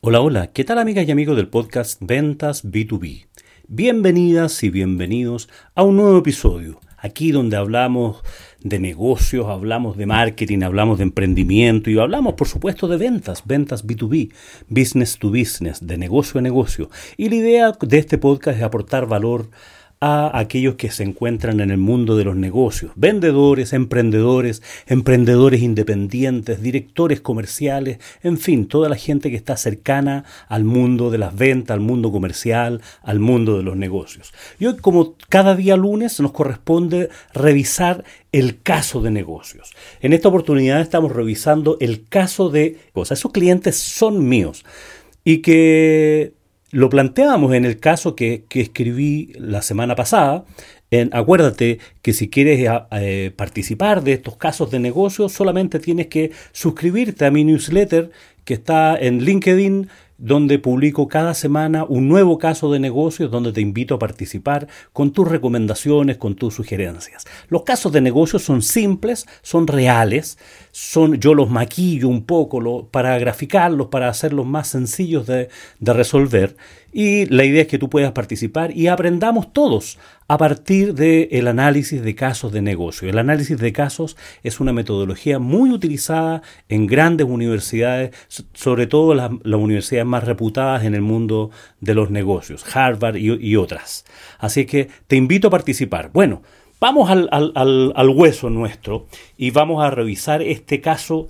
Hola, hola, ¿qué tal amigas y amigos del podcast Ventas B2B? Bienvenidas y bienvenidos a un nuevo episodio, aquí donde hablamos de negocios, hablamos de marketing, hablamos de emprendimiento y hablamos por supuesto de ventas, ventas B2B, business to business, de negocio a negocio. Y la idea de este podcast es aportar valor aquellos que se encuentran en el mundo de los negocios, vendedores, emprendedores, emprendedores independientes, directores comerciales, en fin, toda la gente que está cercana al mundo de las ventas, al mundo comercial, al mundo de los negocios. Y hoy, como cada día lunes, nos corresponde revisar el caso de negocios. En esta oportunidad estamos revisando el caso de cosas. Esos clientes son míos y que lo planteamos en el caso que, que escribí la semana pasada. En, acuérdate que si quieres eh, participar de estos casos de negocio, solamente tienes que suscribirte a mi newsletter que está en LinkedIn, donde publico cada semana un nuevo caso de negocios donde te invito a participar con tus recomendaciones, con tus sugerencias. Los casos de negocios son simples, son reales, son, yo los maquillo un poco para graficarlos, para hacerlos más sencillos de, de resolver. Y la idea es que tú puedas participar y aprendamos todos a partir del análisis de casos de negocio. El análisis de casos es una metodología muy utilizada en grandes universidades, sobre todo las, universidades más reputadas en el mundo de los negocios, Harvard y, y otras. Así que te invito a participar. Bueno, vamos al, al, al, al hueso nuestro y vamos a revisar este caso.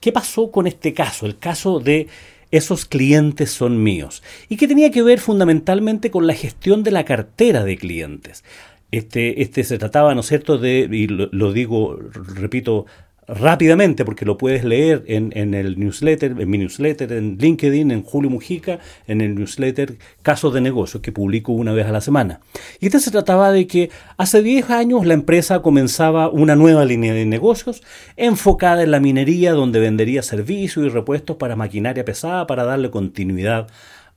¿Qué pasó con este caso? El caso de esos clientes son míos. Y que tenía que ver fundamentalmente con la gestión de la cartera de clientes. Este, este se trataba, ¿no es cierto?, de, y lo, digo, repito, rápidamente, porque lo puedes leer en, en, el newsletter, en mi newsletter, en LinkedIn, en Julio Mujica, en el newsletter Casos de Negocios, que publico una vez a la semana. Y este se trataba de que hace 10 años la empresa comenzaba una nueva línea de negocios enfocada en la minería, donde vendería servicios y repuestos para maquinaria pesada para darle continuidad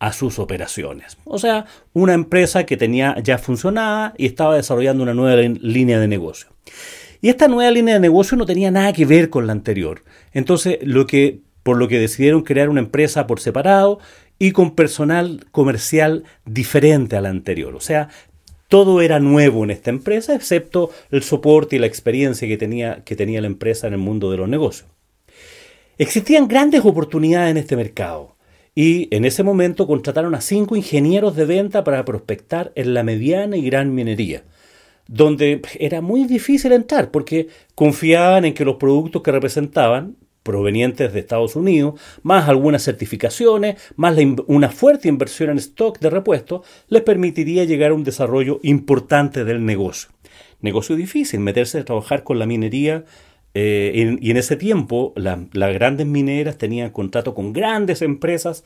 a sus operaciones. O sea, una empresa que tenía ya funcionada y estaba desarrollando una nueva línea de negocio. Y esta nueva línea de negocio no tenía nada que ver con la anterior. Entonces, lo que, por lo que decidieron crear una empresa por separado y con personal comercial diferente a la anterior. O sea, todo era nuevo en esta empresa, excepto el soporte y la experiencia que tenía, que tenía la empresa en el mundo de los negocios. Existían grandes oportunidades en este mercado y en ese momento contrataron a cinco ingenieros de venta para prospectar en la mediana y gran minería donde era muy difícil entrar porque confiaban en que los productos que representaban provenientes de Estados Unidos, más algunas certificaciones, más una fuerte inversión en stock de repuestos, les permitiría llegar a un desarrollo importante del negocio. Negocio difícil, meterse a trabajar con la minería eh, y en ese tiempo la, las grandes mineras tenían contrato con grandes empresas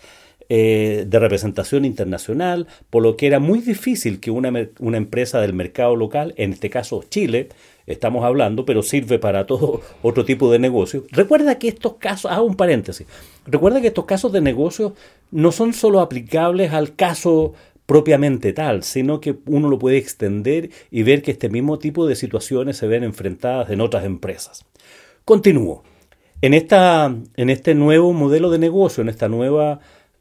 eh, de representación internacional, por lo que era muy difícil que una, una, empresa del mercado local, en este caso Chile, estamos hablando, pero sirve para todo otro tipo de negocio. Recuerda que estos casos, hago un paréntesis, recuerda que estos casos de negocio no son solo aplicables al caso propiamente tal, sino que uno lo puede extender y ver que este mismo tipo de situaciones se ven enfrentadas en otras empresas. Continúo. En, esta, en este nuevo modelo de negocio, en esta nueva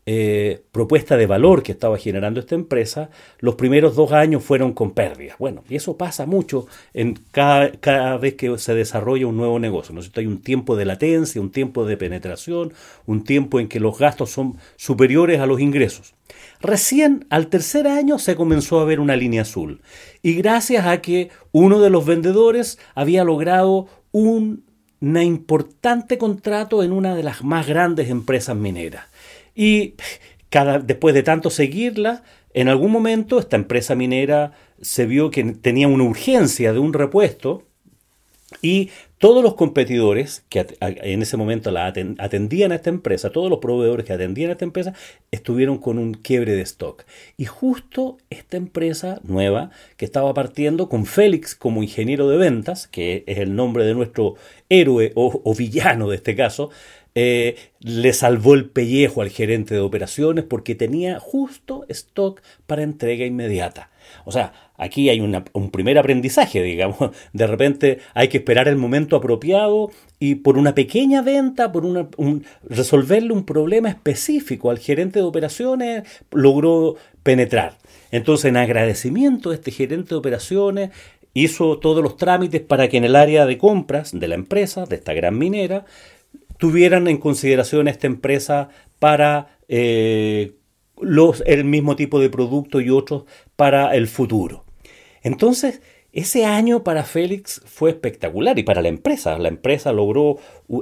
eh, propuesta de valor que estaba generando esta empresa, los primeros dos años fueron con pérdidas. Bueno, y eso pasa mucho en cada, vez que se desarrolla un nuevo negocio. ¿no? Hay un tiempo de latencia, un tiempo de penetración, un tiempo en que los gastos son superiores a los ingresos. Recién al tercer año se comenzó a ver una línea azul y gracias a que uno de los vendedores había logrado un, un importante contrato en una de las más grandes empresas mineras. Y cada, después de tanto seguirla, en algún momento esta empresa minera se vio que tenía una urgencia de un repuesto y todos los competidores que en ese momento la atendían a esta empresa, todos los proveedores que atendían a esta empresa, estuvieron con un quiebre de stock. Y justo esta empresa nueva que estaba partiendo con Félix como ingeniero de ventas, que es el nombre de nuestro héroe o, villano de este caso, eh, le salvó el pellejo al gerente de operaciones porque tenía justo stock para entrega inmediata. O sea, aquí hay un primer aprendizaje, digamos. De repente hay que esperar el momento apropiado y por una pequeña venta, por una, resolverle un problema específico al gerente de operaciones, logró penetrar. Entonces, en agradecimiento, este gerente de operaciones hizo todos los trámites para que en el área de compras de la empresa, de esta gran minera, tuvieran en consideración esta empresa para eh, el mismo tipo de producto y otros para el futuro. Entonces, ese año para Félix fue espectacular y para la empresa. La empresa logró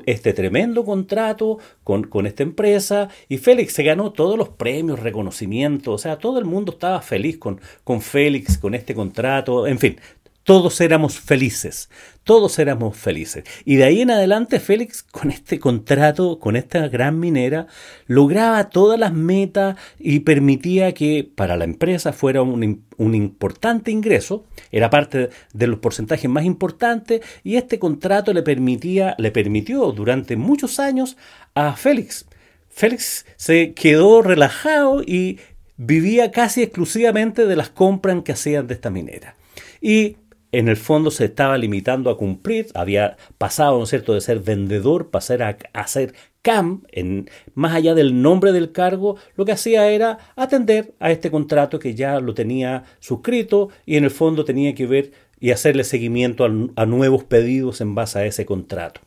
este tremendo contrato con, con, esta empresa y Félix se ganó todos los premios, reconocimientos. O sea, todo el mundo estaba feliz con, con Félix, con este contrato. En fin, todos éramos felices, todos éramos felices. Y de ahí en adelante Félix, con este contrato, con esta gran minera, lograba todas las metas y permitía que para la empresa fuera un, importante ingreso, era parte de los porcentajes más importantes, y este contrato le permitía, le permitió durante muchos años a Félix. Félix se quedó relajado y vivía casi exclusivamente de las compras que hacían de esta minera. Y en el fondo se estaba limitando a cumplir, había pasado, ¿no es cierto?, de ser vendedor, pasar a, ser CAM, en, más allá del nombre del cargo, lo que hacía era atender a este contrato que ya lo tenía suscrito y en el fondo tenía que ver y hacerle seguimiento a, nuevos pedidos en base a ese contrato.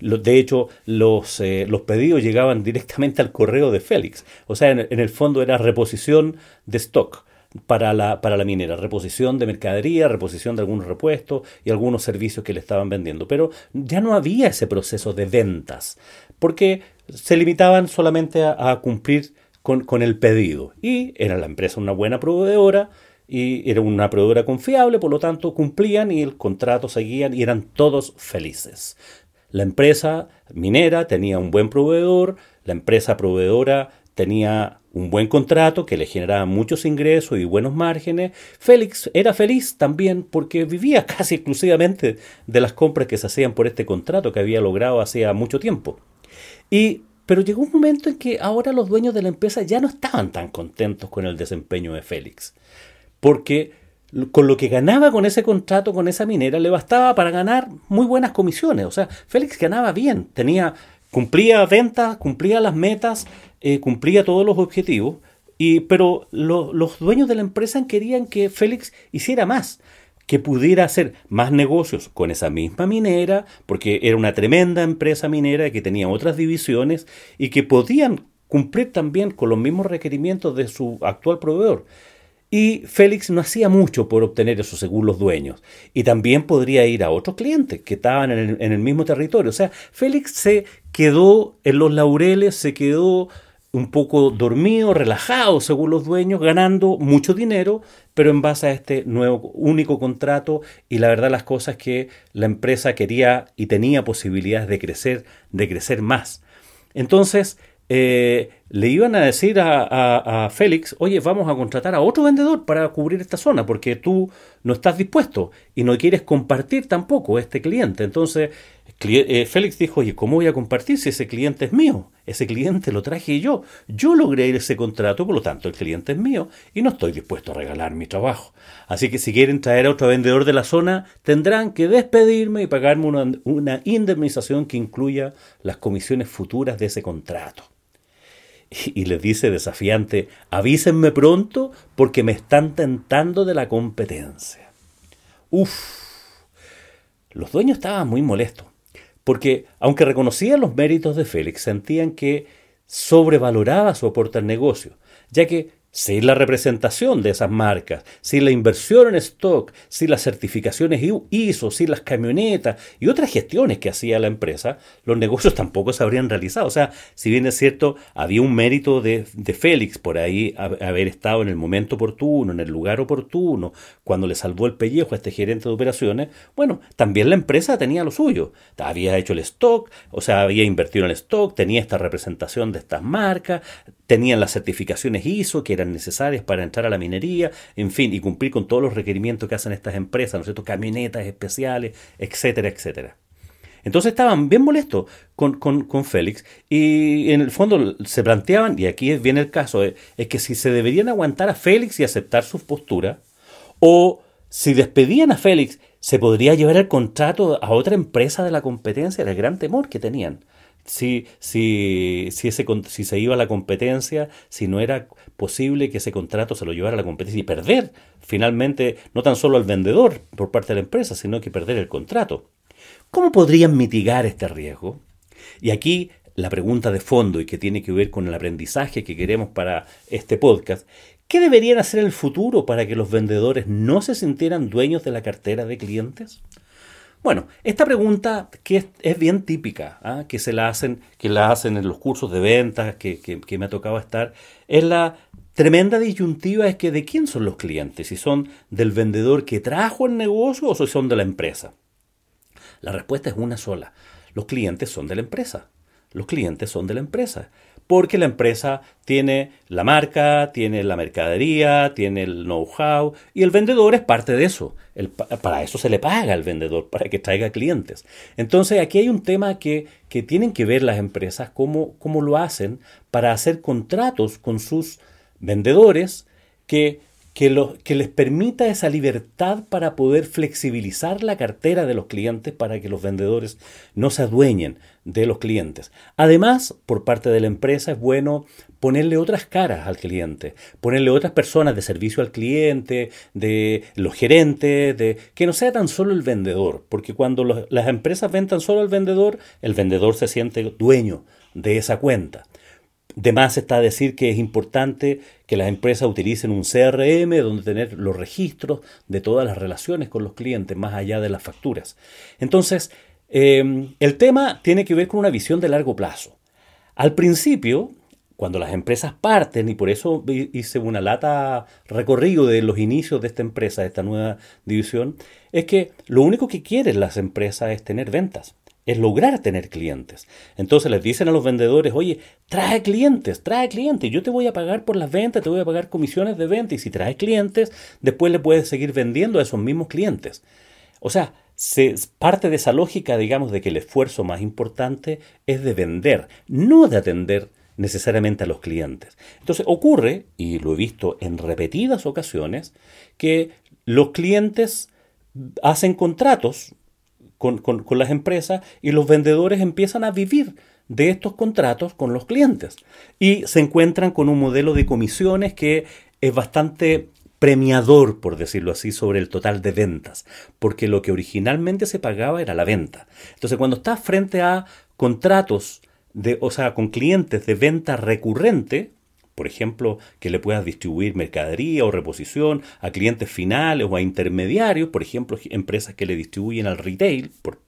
De hecho, eh, los, pedidos llegaban directamente al correo de Félix. O sea, en, el fondo era reposición de stock para la, para la minera, reposición de mercadería, reposición de algunos repuestos y algunos servicios que le estaban vendiendo. Pero ya no había ese proceso de ventas, porque se limitaban solamente a, cumplir con, con, el pedido. Y era la empresa una buena proveedora y era una proveedora confiable, por lo tanto cumplían y el contrato seguían y eran todos felices. La empresa minera tenía un buen proveedor, la empresa proveedora tenía un buen contrato que le generaba muchos ingresos y buenos márgenes. Félix era feliz también porque vivía casi exclusivamente de las compras que se hacían por este contrato que había logrado hacía mucho tiempo. Y pero llegó un momento en que ahora los dueños de la empresa ya no estaban tan contentos con el desempeño de Félix, porque con lo que ganaba con ese contrato, con esa minera, le bastaba para ganar muy buenas comisiones. O sea, Félix ganaba bien, tenía cumplía ventas, cumplía las metas, eh, cumplía todos los objetivos, y, pero los dueños de la empresa querían que Félix hiciera más, que pudiera hacer más negocios con esa misma minera, porque era una tremenda empresa minera que tenía otras divisiones y que podían cumplir también con los mismos requerimientos de su actual proveedor. Y Félix no hacía mucho por obtener eso según los dueños. Y también podría ir a otros clientes que estaban en el, mismo territorio. O sea, Félix se quedó en los laureles, se quedó un poco dormido, relajado según los dueños, ganando mucho dinero, pero en base a este nuevo único contrato y la verdad las cosas que la empresa quería y tenía posibilidades de crecer, de crecer más. Entonces, eh, le iban a decir a, Félix, oye, vamos a contratar a otro vendedor para cubrir esta zona, porque tú no estás dispuesto y no quieres compartir tampoco este cliente. Entonces, eh, Félix dijo, oye, ¿cómo voy a compartir si ese cliente es mío? Ese cliente lo traje yo. Yo logré ese contrato, por lo tanto, el cliente es mío y no estoy dispuesto a regalar mi trabajo. Así que si quieren traer a otro vendedor de la zona, tendrán que despedirme y pagarme una, indemnización que incluya las comisiones futuras de ese contrato y les dice desafiante, avísenme pronto porque me están tentando de la competencia. Uf, los dueños estaban muy molestos, porque aunque reconocían los méritos de Félix, sentían que sobrevaloraba su aporte al negocio, ya que sin la representación de esas marcas, sin la inversión en stock, sin las certificaciones ISO, sin las camionetas y otras gestiones que hacía la empresa, los negocios tampoco se habrían realizado. O sea, si bien es cierto, había un mérito de, Félix por ahí haber estado en el momento oportuno, en el lugar oportuno, cuando le salvó el pellejo a este gerente de operaciones, bueno, también la empresa tenía lo suyo. Había hecho el stock, o sea, había invertido en el stock, tenía esta representación de estas marcas, tenían las certificaciones ISO que eran necesarias para entrar a la minería, en fin, y cumplir con todos los requerimientos que hacen estas empresas, ¿no es cierto? Camionetas especiales, etcétera, etcétera. Entonces estaban bien molestos con, con, Félix y en el fondo se planteaban, y aquí viene el caso, es, es que si se deberían aguantar a Félix y aceptar su postura, o si despedían a Félix, se podría llevar el contrato a otra empresa de la competencia, era el gran temor que tenían si, si, si, si se iba a la competencia, si no era posible que ese contrato se lo llevara a la competencia y perder finalmente no tan solo al vendedor por parte de la empresa, sino que perder el contrato. ¿Cómo podrían mitigar este riesgo? Y aquí la pregunta de fondo y que tiene que ver con el aprendizaje que queremos para este podcast, ¿qué deberían hacer en el futuro para que los vendedores no se sintieran dueños de la cartera de clientes? Bueno, esta pregunta que es, bien típica, ¿ah? que se la hacen, que la hacen en los cursos de ventas que, me ha tocado estar, es la tremenda disyuntiva es que de quién son los clientes, si son del vendedor que trajo el negocio o si son de la empresa. La respuesta es una sola. Los clientes son de la empresa. Los clientes son de la empresa porque la empresa tiene la marca, tiene la mercadería, tiene el know-how y el vendedor es parte de eso. para eso se le paga al vendedor, para que traiga clientes. Entonces aquí hay un tema que, que tienen que ver las empresas, cómo, cómo lo hacen para hacer contratos con sus vendedores que que, que, les permita esa libertad para poder flexibilizar la cartera de los clientes para que los vendedores no se adueñen de los clientes. Además, por parte de la empresa es bueno ponerle otras caras al cliente, ponerle otras personas de servicio al cliente, de los gerentes, de que no sea tan solo el vendedor, porque cuando las empresas ven tan solo al vendedor, el vendedor se siente dueño de esa cuenta. De más está decir que es importante que las empresas utilicen un CRM donde tener los registros de todas las relaciones con los clientes, más allá de las facturas. Entonces, em, el tema tiene que ver con una visión de largo plazo. Al principio, cuando las empresas parten, y por eso hice una lata recorrido de los inicios de esta empresa, de esta nueva división, es que lo único que quieren las empresas es tener ventas es lograr tener clientes. Entonces les dicen a los vendedores, oye, trae clientes, trae clientes, yo te voy a pagar por las ventas, te voy a pagar comisiones de venta y si traes clientes, después le puedes seguir vendiendo a esos mismos clientes. O sea, parte de esa lógica, digamos, de que el esfuerzo más importante es de vender, no de atender necesariamente a los clientes. Entonces ocurre, y lo he visto en repetidas ocasiones, que los clientes hacen contratos con, las empresas y los vendedores empiezan a vivir de estos contratos con los clientes y se encuentran con un modelo de comisiones que es bastante premiador, por decirlo así, sobre el total de ventas, porque lo que originalmente se pagaba era la venta. Entonces, cuando estás frente a contratos de, o sea, con clientes de venta recurrente, por ejemplo, que le puedas distribuir mercadería o reposición a clientes finales o a intermediarios, por ejemplo, empresas que le distribuyen al retail, por,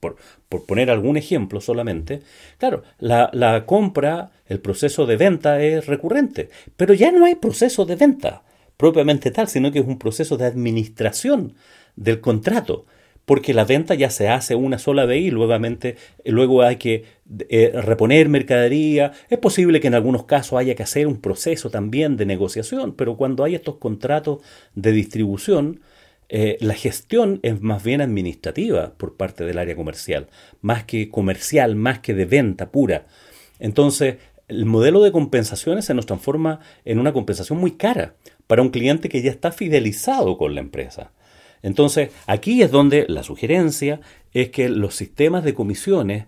poner algún ejemplo solamente. Claro, la, la compra, el proceso de venta es recurrente, pero ya no hay proceso de venta propiamente tal, sino que es un proceso de administración del contrato porque la venta ya se hace una sola vez y luego, luego hay que eh, reponer mercadería. Es posible que en algunos casos haya que hacer un proceso también de negociación, pero cuando hay estos contratos de distribución, eh, la gestión es más bien administrativa por parte del área comercial, más que comercial, más que de venta pura. Entonces, el modelo de compensaciones se nos transforma en una compensación muy cara para un cliente que ya está fidelizado con la empresa. Entonces, aquí es donde la sugerencia es que los sistemas de comisiones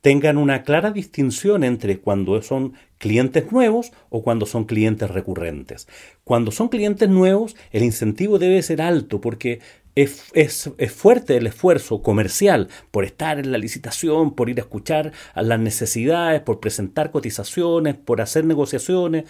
tengan una clara distinción entre cuando son clientes nuevos o cuando son clientes recurrentes. Cuando son clientes nuevos, el incentivo debe ser alto porque es, es, fuerte el esfuerzo comercial por estar en la licitación, por ir a escuchar las necesidades, por presentar cotizaciones, por hacer negociaciones.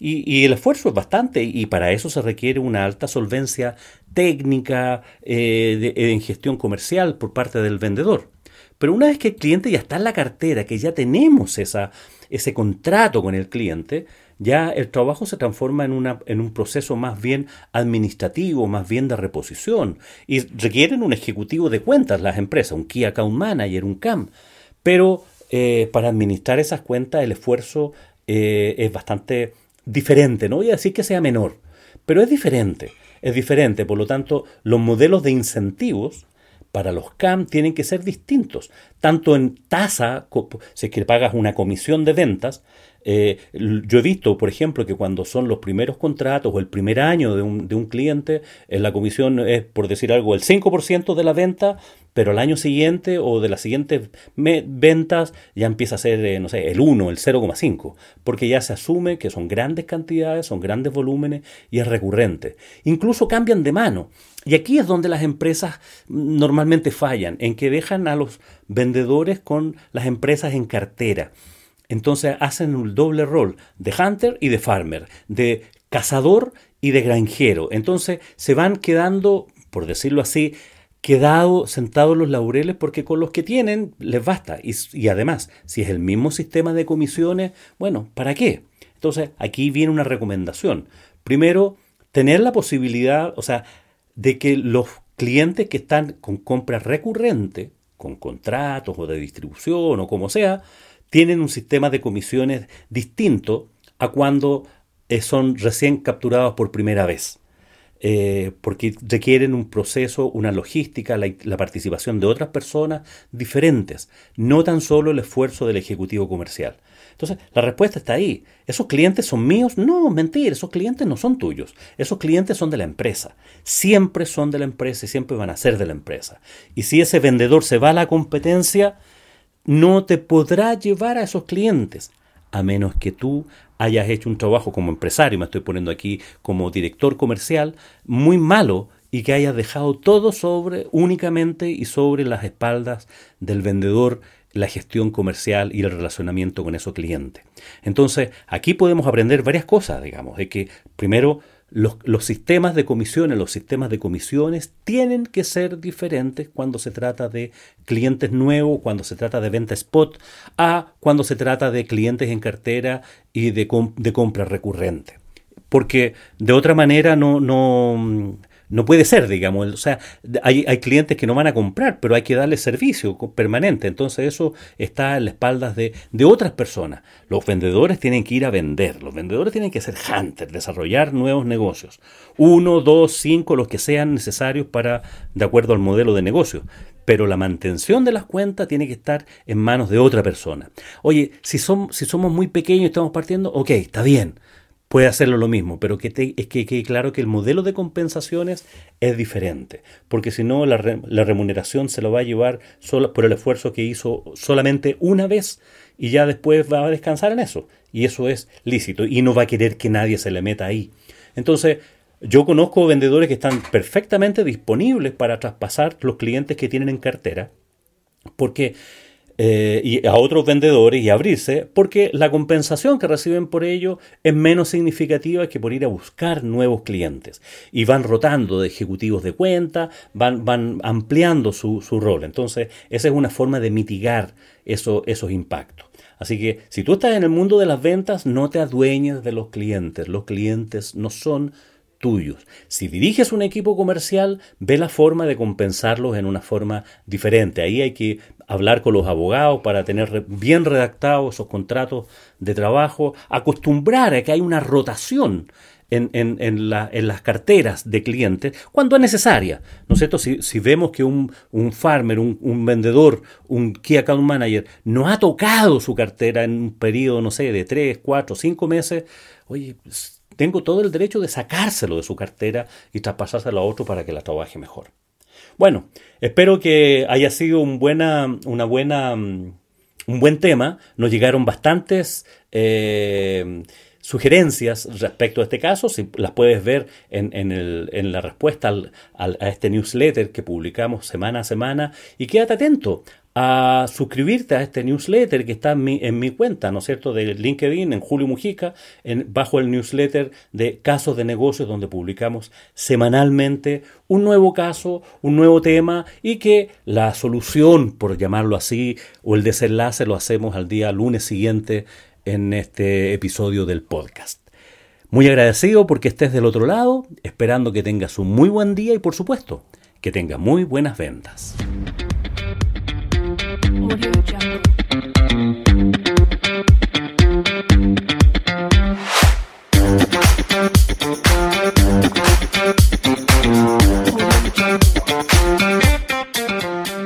Y, el esfuerzo es bastante y para eso se requiere una alta solvencia técnica eh, en gestión comercial por parte del vendedor. Pero una vez que el cliente ya está en la cartera, que ya tenemos esa, ese contrato con el cliente, ya el trabajo se transforma en, una, en un proceso más bien administrativo, más bien de reposición. Y requieren un ejecutivo de cuentas las empresas, un Key Account Manager, un CAM. Pero eh, para administrar esas cuentas el esfuerzo eh, es bastante diferente. No voy a decir que sea menor, pero es diferente. Es diferente. Por lo tanto, los modelos de incentivos para los CAM tienen que ser distintos, tanto en tasa, si es que pagas una comisión de ventas, eh, yo he visto, por ejemplo, que cuando son los primeros contratos o el primer año de un, de un cliente, eh, la comisión es, por decir algo, el 5% de la venta, pero al año siguiente o de las siguientes ventas ya empieza a ser, eh, no sé, el 1, el 0,5, porque ya se asume que son grandes cantidades, son grandes volúmenes y es recurrente. Incluso cambian de mano. Y aquí es donde las empresas normalmente fallan, en que dejan a los vendedores con las empresas en cartera. Entonces hacen un doble rol de hunter y de farmer, de cazador y de granjero. Entonces se van quedando, por decirlo así, quedados sentados los laureles porque con los que tienen les basta. Y, y, además, si es el mismo sistema de comisiones, bueno, ¿para qué? Entonces aquí viene una recomendación. Primero, tener la posibilidad, o sea, de que los clientes que están con compras recurrentes, con contratos o de distribución o como sea, tienen un sistema de comisiones distinto a cuando eh, son recién capturados por primera vez. Eh, porque requieren un proceso, una logística, la, participación de otras personas diferentes, no tan solo el esfuerzo del ejecutivo comercial. Entonces, la respuesta está ahí. ¿Esos clientes son míos? No, mentir, esos clientes no son tuyos. Esos clientes son de la empresa. Siempre son de la empresa y siempre van a ser de la empresa. Y si ese vendedor se va a la competencia, no te podrá llevar a esos clientes, a menos que tú hayas hecho un trabajo como empresario, me estoy poniendo aquí como director comercial, muy malo y que hayas dejado todo sobre únicamente y sobre las espaldas del vendedor la gestión comercial y el relacionamiento con esos clientes. Entonces, aquí podemos aprender varias cosas, digamos, de que primero los, sistemas de comisiones, los sistemas de comisiones tienen que ser diferentes cuando se trata de clientes nuevos, cuando se trata de venta spot, a cuando se trata de clientes en cartera y de, de compra recurrente. Porque de otra manera no, no, no puede ser, digamos. O sea, hay, hay, clientes que no van a comprar, pero hay que darle servicio permanente. Entonces eso está en las espaldas de, de, otras personas. Los vendedores tienen que ir a vender. Los vendedores tienen que ser hunters, desarrollar nuevos negocios. Uno, dos, cinco, los que sean necesarios para, de acuerdo al modelo de negocio. Pero la mantención de las cuentas tiene que estar en manos de otra persona. Oye, si, son, si somos muy pequeños y estamos partiendo, ok, está bien puede hacerlo lo mismo, pero que es que quede claro que el modelo de compensaciones es diferente, porque si no la, remuneración se lo va a llevar solo por el esfuerzo que hizo solamente una vez y ya después va a descansar en eso, y eso es lícito, y no va a querer que nadie se le meta ahí. Entonces, yo conozco vendedores que están perfectamente disponibles para traspasar los clientes que tienen en cartera, porque eh, y a otros vendedores y abrirse, porque la compensación que reciben por ello es menos significativa que por ir a buscar nuevos clientes. Y van rotando de ejecutivos de cuenta, van, van ampliando su, su rol. Entonces, esa es una forma de mitigar eso, esos impactos. Así que si tú estás en el mundo de las ventas, no te adueñes de los clientes. Los clientes no son tuyos. Si diriges un equipo comercial, ve la forma de compensarlos en una forma diferente. Ahí hay que hablar con los abogados para tener bien redactados esos contratos de trabajo, acostumbrar a que hay una rotación en, en, las carteras de clientes cuando es necesaria. ¿No es cierto? Si, vemos que un, farmer, un, vendedor, un key account manager no ha tocado su cartera en un periodo, no sé, de 3, 4, 5 meses, oye, tengo todo el derecho de sacárselo de su cartera y traspasárselo a otro para que la trabaje mejor. Bueno, espero que haya sido un buena, una buena, mm, un buen tema. Nos llegaron bastantes eh, sugerencias respecto a este caso. Si las puedes ver en, en, la respuesta a este newsletter que publicamos semana a semana. Y quédate atento a suscribirte a este newsletter que está en mi, en mi cuenta, ¿no es cierto?, de LinkedIn, en Julio Mujica, en, bajo el newsletter de casos de negocios, donde publicamos semanalmente un nuevo caso, un nuevo tema y que la solución, por llamarlo así, o el desenlace lo hacemos al día lunes siguiente en este episodio del podcast. Muy agradecido porque estés del otro lado, esperando que tengas un muy buen día y por supuesto que tengas muy buenas ventas. Audio Jungle.